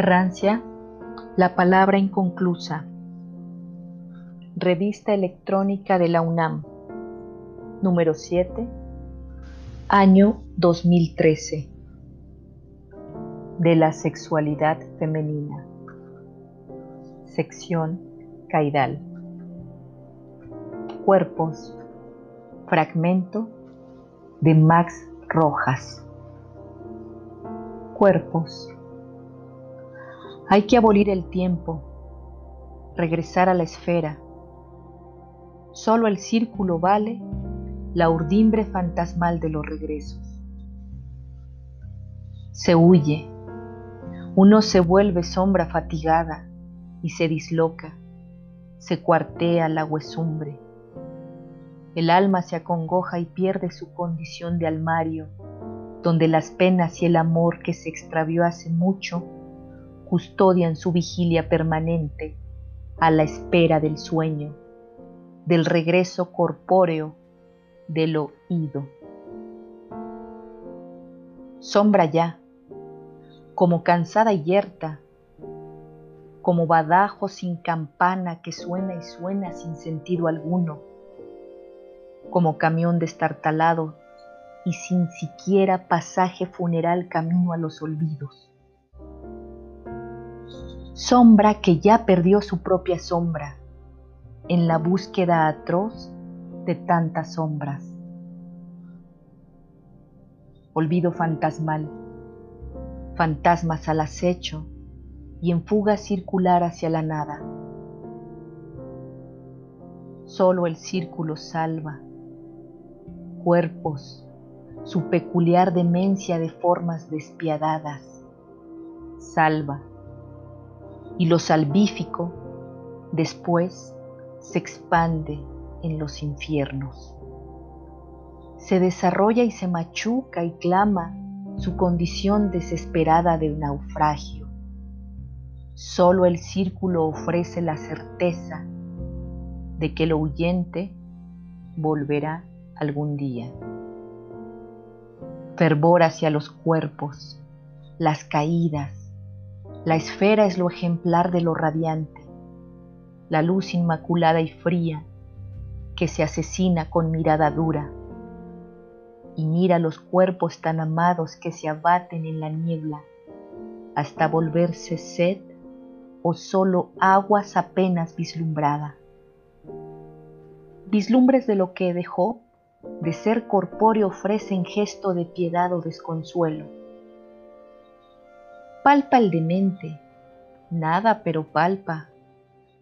Rancia, la palabra inconclusa. Revista electrónica de la UNAM, número 7, año 2013. De la sexualidad femenina. Sección Caidal. Cuerpos. Fragmento de Max Rojas. Cuerpos. Hay que abolir el tiempo, regresar a la esfera. Solo el círculo vale la urdimbre fantasmal de los regresos. Se huye, uno se vuelve sombra fatigada y se disloca, se cuartea la huesumbre. El alma se acongoja y pierde su condición de almario, donde las penas y el amor que se extravió hace mucho custodian su vigilia permanente a la espera del sueño, del regreso corpóreo del oído. Sombra ya, como cansada y yerta, como badajo sin campana que suena y suena sin sentido alguno, como camión destartalado y sin siquiera pasaje funeral camino a los olvidos sombra que ya perdió su propia sombra en la búsqueda atroz de tantas sombras. Olvido fantasmal, fantasmas al acecho y en fuga circular hacia la nada. Solo el círculo salva, cuerpos, su peculiar demencia de formas despiadadas, salva y lo salvífico después se expande en los infiernos. Se desarrolla y se machuca y clama su condición desesperada de naufragio. Solo el círculo ofrece la certeza de que lo huyente volverá algún día. Fervor hacia los cuerpos, las caídas, la esfera es lo ejemplar de lo radiante, la luz inmaculada y fría que se asesina con mirada dura. Y mira los cuerpos tan amados que se abaten en la niebla hasta volverse sed o solo aguas apenas vislumbrada. Vislumbres de lo que dejó de ser corpóreo ofrecen gesto de piedad o desconsuelo palpa el demente, nada pero palpa,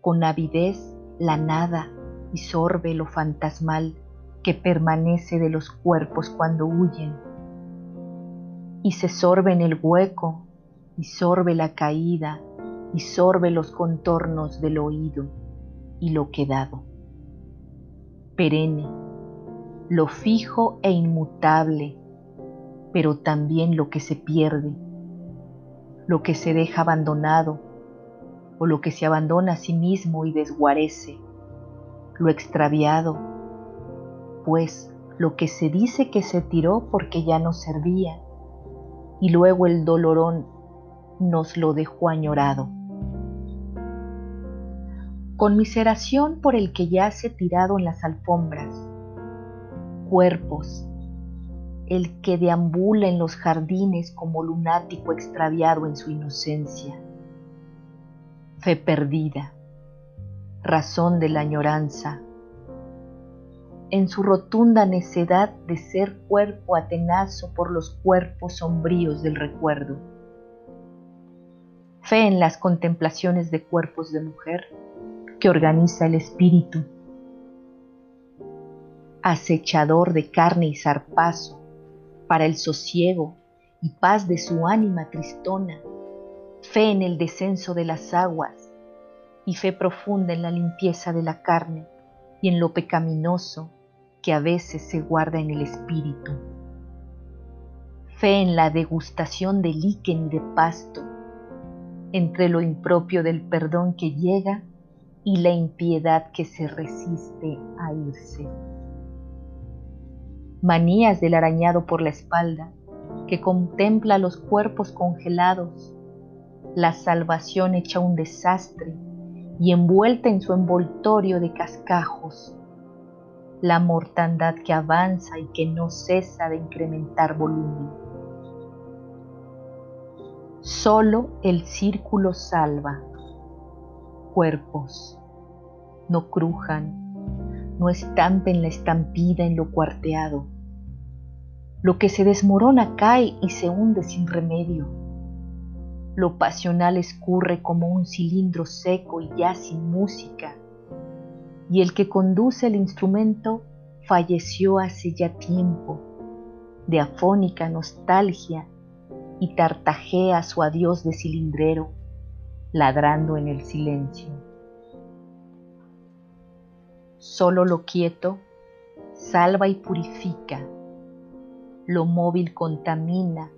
con avidez la nada y sorbe lo fantasmal que permanece de los cuerpos cuando huyen. Y se sorbe en el hueco, y sorbe la caída, y sorbe los contornos del oído y lo quedado. Perenne, lo fijo e inmutable, pero también lo que se pierde lo que se deja abandonado o lo que se abandona a sí mismo y desguarece, lo extraviado, pues lo que se dice que se tiró porque ya no servía y luego el dolorón nos lo dejó añorado. Conmiseración por el que yace tirado en las alfombras, cuerpos, el que deambula en los jardines como lunático extraviado en su inocencia. Fe perdida, razón de la añoranza, en su rotunda necedad de ser cuerpo atenazo por los cuerpos sombríos del recuerdo. Fe en las contemplaciones de cuerpos de mujer que organiza el espíritu. Acechador de carne y zarpazo, para el sosiego y paz de su ánima tristona, fe en el descenso de las aguas y fe profunda en la limpieza de la carne y en lo pecaminoso que a veces se guarda en el espíritu. Fe en la degustación de líquen y de pasto, entre lo impropio del perdón que llega y la impiedad que se resiste a irse manías del arañado por la espalda, que contempla los cuerpos congelados, la salvación hecha un desastre y envuelta en su envoltorio de cascajos, la mortandad que avanza y que no cesa de incrementar volumen. Solo el círculo salva. Cuerpos, no crujan, no estampen la estampida en lo cuarteado. Lo que se desmorona cae y se hunde sin remedio lo pasional escurre como un cilindro seco y ya sin música. Y el que conduce el instrumento falleció hace ya tiempo, de afónica nostalgia, y tartajea su adiós de cilindrero, ladrando en el silencio. Solo lo quieto salva y purifica, lo móvil contamina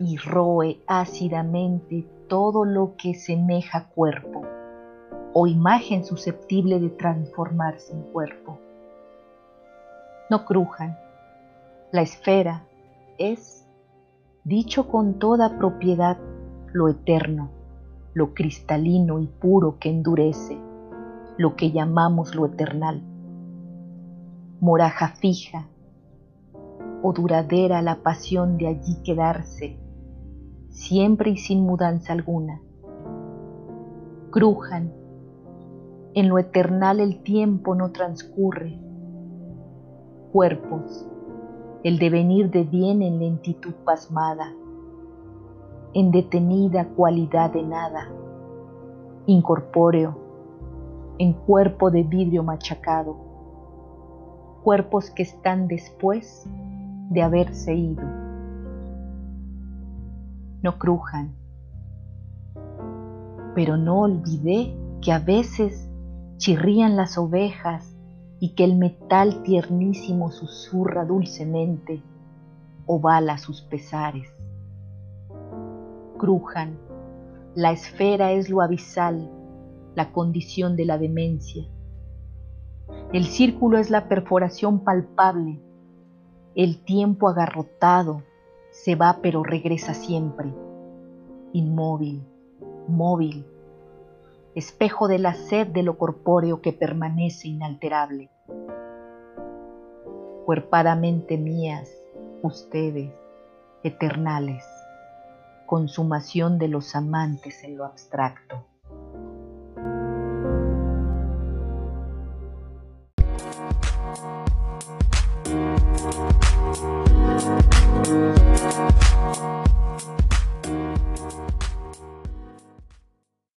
y roe ácidamente todo lo que semeja cuerpo o imagen susceptible de transformarse en cuerpo. No crujan. La esfera es, dicho con toda propiedad, lo eterno, lo cristalino y puro que endurece, lo que llamamos lo eternal. Moraja fija o duradera la pasión de allí quedarse siempre y sin mudanza alguna. Crujan, en lo eternal el tiempo no transcurre. Cuerpos, el devenir de bien en lentitud pasmada, en detenida cualidad de nada, incorpóreo, en cuerpo de vidrio machacado, cuerpos que están después de haberse ido no crujan. Pero no olvidé que a veces chirrían las ovejas y que el metal tiernísimo susurra dulcemente o bala sus pesares. Crujan, la esfera es lo abisal, la condición de la demencia. El círculo es la perforación palpable, el tiempo agarrotado, se va pero regresa siempre, inmóvil, móvil, espejo de la sed de lo corpóreo que permanece inalterable. Cuerpadamente mías, ustedes, eternales, consumación de los amantes en lo abstracto.